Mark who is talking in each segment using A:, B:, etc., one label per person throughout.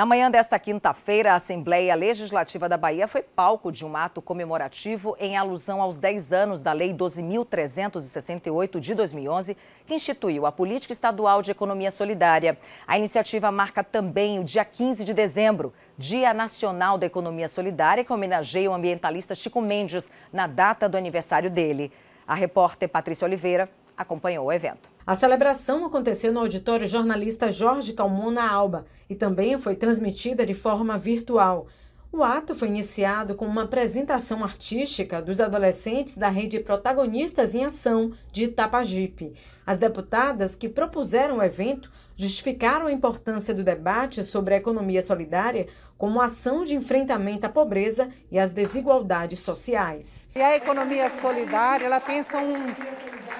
A: Na manhã desta quinta-feira, a Assembleia Legislativa da Bahia foi palco de um ato comemorativo em alusão aos 10 anos da Lei 12.368 de 2011, que instituiu a Política Estadual de Economia Solidária. A iniciativa marca também o dia 15 de dezembro, Dia Nacional da Economia Solidária, que homenageia o ambientalista Chico Mendes na data do aniversário dele. A repórter Patrícia Oliveira acompanhou o evento.
B: A celebração aconteceu no auditório jornalista Jorge Calmona Alba e também foi transmitida de forma virtual. O ato foi iniciado com uma apresentação artística dos adolescentes da rede Protagonistas em Ação de Itapajipe. As deputadas que propuseram o evento justificaram a importância do debate sobre a economia solidária como ação de enfrentamento à pobreza e às desigualdades sociais.
C: E a economia solidária, ela pensa um,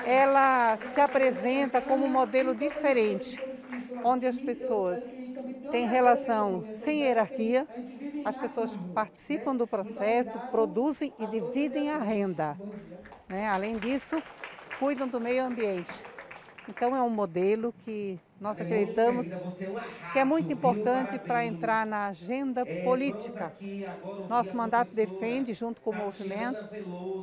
C: ela se apresenta como um modelo diferente, onde as pessoas têm relação sem hierarquia, as pessoas participam do processo, produzem e dividem a renda. Né? Além disso, cuidam do meio ambiente. Então é um modelo que nós acreditamos que é muito importante para entrar na agenda política. Nosso mandato defende, junto com o movimento,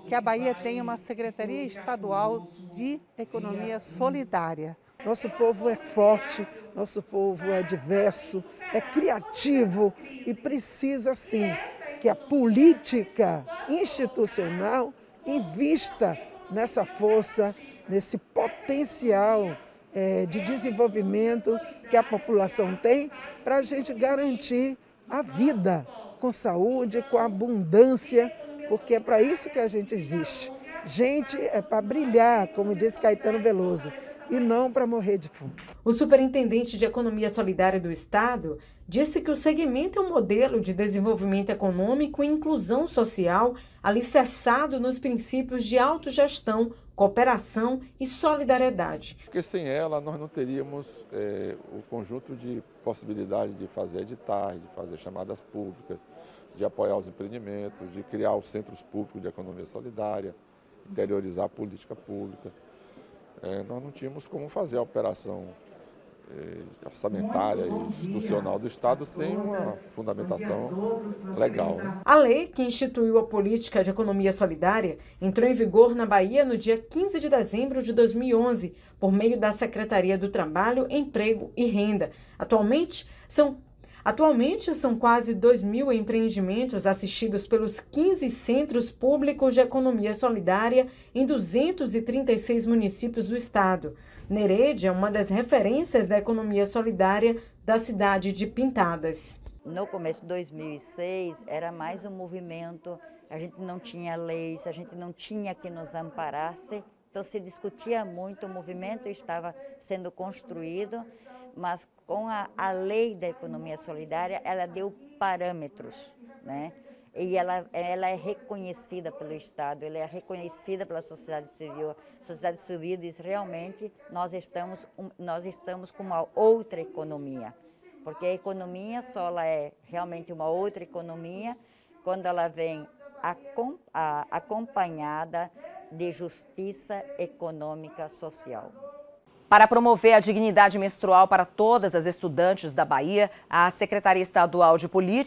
C: que a Bahia tenha uma Secretaria Estadual de Economia Solidária.
D: Nosso povo é forte, nosso povo é diverso, é criativo e precisa sim que a política institucional invista nessa força, nesse potencial é, de desenvolvimento que a população tem para a gente garantir a vida com saúde, com abundância, porque é para isso que a gente existe. Gente é para brilhar, como disse Caetano Veloso e não para morrer de fome.
B: O superintendente de Economia Solidária do Estado disse que o segmento é um modelo de desenvolvimento econômico e inclusão social alicerçado nos princípios de autogestão, cooperação e solidariedade.
E: Porque sem ela nós não teríamos é, o conjunto de possibilidades de fazer editais, de fazer chamadas públicas, de apoiar os empreendimentos, de criar os centros públicos de economia solidária, interiorizar a política pública é, nós não tínhamos como fazer a operação é, orçamentária e institucional do Estado sem uma fundamentação legal.
B: A lei que instituiu a política de economia solidária entrou em vigor na Bahia no dia 15 de dezembro de 2011, por meio da Secretaria do Trabalho, Emprego e Renda. Atualmente, são Atualmente, são quase 2 mil empreendimentos assistidos pelos 15 centros públicos de economia solidária em 236 municípios do estado. Nereide é uma das referências da economia solidária da cidade de Pintadas.
F: No começo de 2006, era mais um movimento, a gente não tinha leis, a gente não tinha que nos amparasse, então se discutia muito, o movimento estava sendo construído mas com a, a lei da economia solidária, ela deu parâmetros, né? E ela, ela é reconhecida pelo Estado, ela é reconhecida pela sociedade civil. A sociedade civil diz realmente nós estamos, nós estamos com uma outra economia, porque a economia só ela é realmente uma outra economia quando ela vem acompanhada de justiça econômica social.
A: Para promover a dignidade menstrual para todas as estudantes da Bahia, a Secretaria Estadual de Política